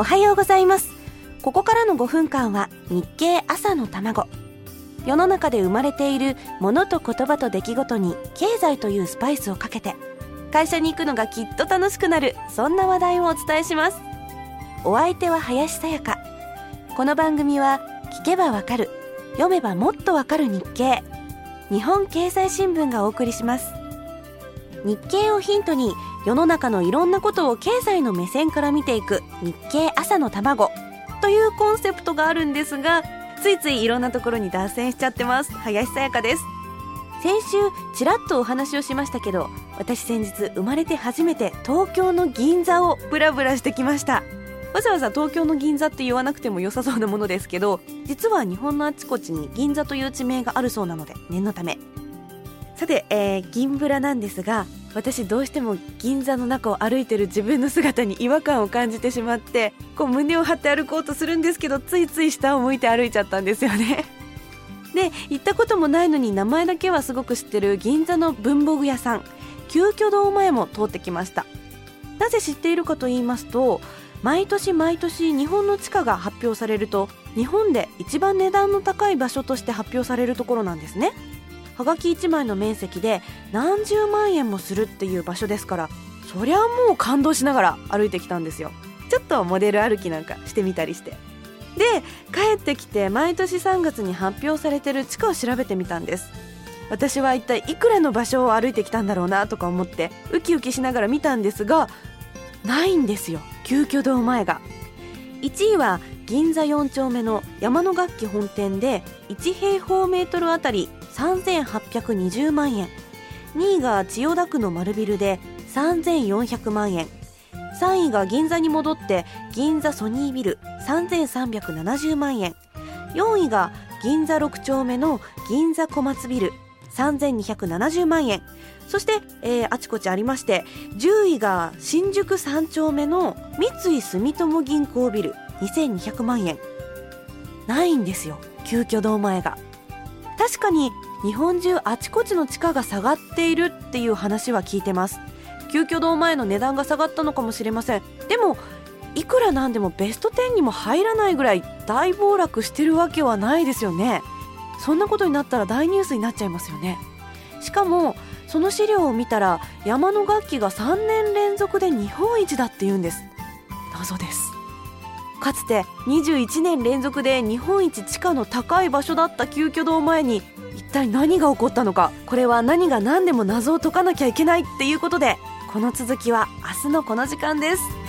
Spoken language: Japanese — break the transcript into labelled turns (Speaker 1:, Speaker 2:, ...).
Speaker 1: おはようございます。ここからの5分間は日経朝の卵。世の中で生まれているものと言葉と出来事に経済というスパイスをかけて会社に行くのがきっと楽しくなるそんな話題をお伝えします。お相手は林さやか。この番組は聞けばわかる読めばもっとわかる日経。日本経済新聞がお送りします。日経をヒントに世の中のいろんなことを経済の目線から見ていく日経朝の卵というコンセプトがあるんですがついついいろんなところに脱線しちゃってます。林さやかです。先週ちらっとお話をしましたけど私先日生まれて初めて東京の銀座をブラブラしてきました。わざわざ東京の銀座って言わなくても良さそうなものですけど実は日本のあちこちに銀座という地名があるそうなので念のためさて、えー、銀ブラなんですが私どうしても銀座の中を歩いてる自分の姿に違和感を感じてしまってこう胸を張って歩こうとするんですけどついつい下を向いて歩いちゃったんですよね。で行ったこともないのに名前だけはすごく知ってる銀座の文房具屋さん急遽堂前も通ってきました。なぜ知っているかと言いますと毎年毎年日本の地価が発表されると日本で一番値段の高い場所として発表されるところなんですね。はがき1枚の面積で何十万円もするっていう場所ですからそりゃもう感動しながら歩いてきたんですよ。ちょっとモデル歩きなんかしてみたりして。で帰ってきて毎年3月に発表されてる地価を調べてみたんです。私は一体いくらの場所を歩いてきたんだろうなとか思ってウキウキしながら見たんですがないんですよ急遽堂前が。1位は銀座4丁目の山の楽器本店で1平方メートルあたり3820万円。2位が千代田区の丸ビルで3400万円。3位が銀座に戻って銀座ソニービル3370万円。4位が銀座6丁目の銀座小松ビル3270万円。そして、えー、あちこちありまして10位が新宿3丁目の三井住友銀行ビル2200万円。ないんですよ急遽堂前が。確かに日本中あちこちの地価が下がっているっていう話は聞いてます。急遽堂前の値段が下がったのかもしれません。でもいくらなんでもベスト10にも入らないぐらい大暴落してるわけはないですよね。そんなことになったら大ニュースになっちゃいますよね。しかもその資料を見たら山の楽器が3年連続で日本一だって言うんです。謎です。かつて21年連続で日本一地価の高い場所だった急遽堂前に体何が起こったのか。これは何が何でも謎を解かなきゃいけないっていうことでこの続きは明日のこの時間です。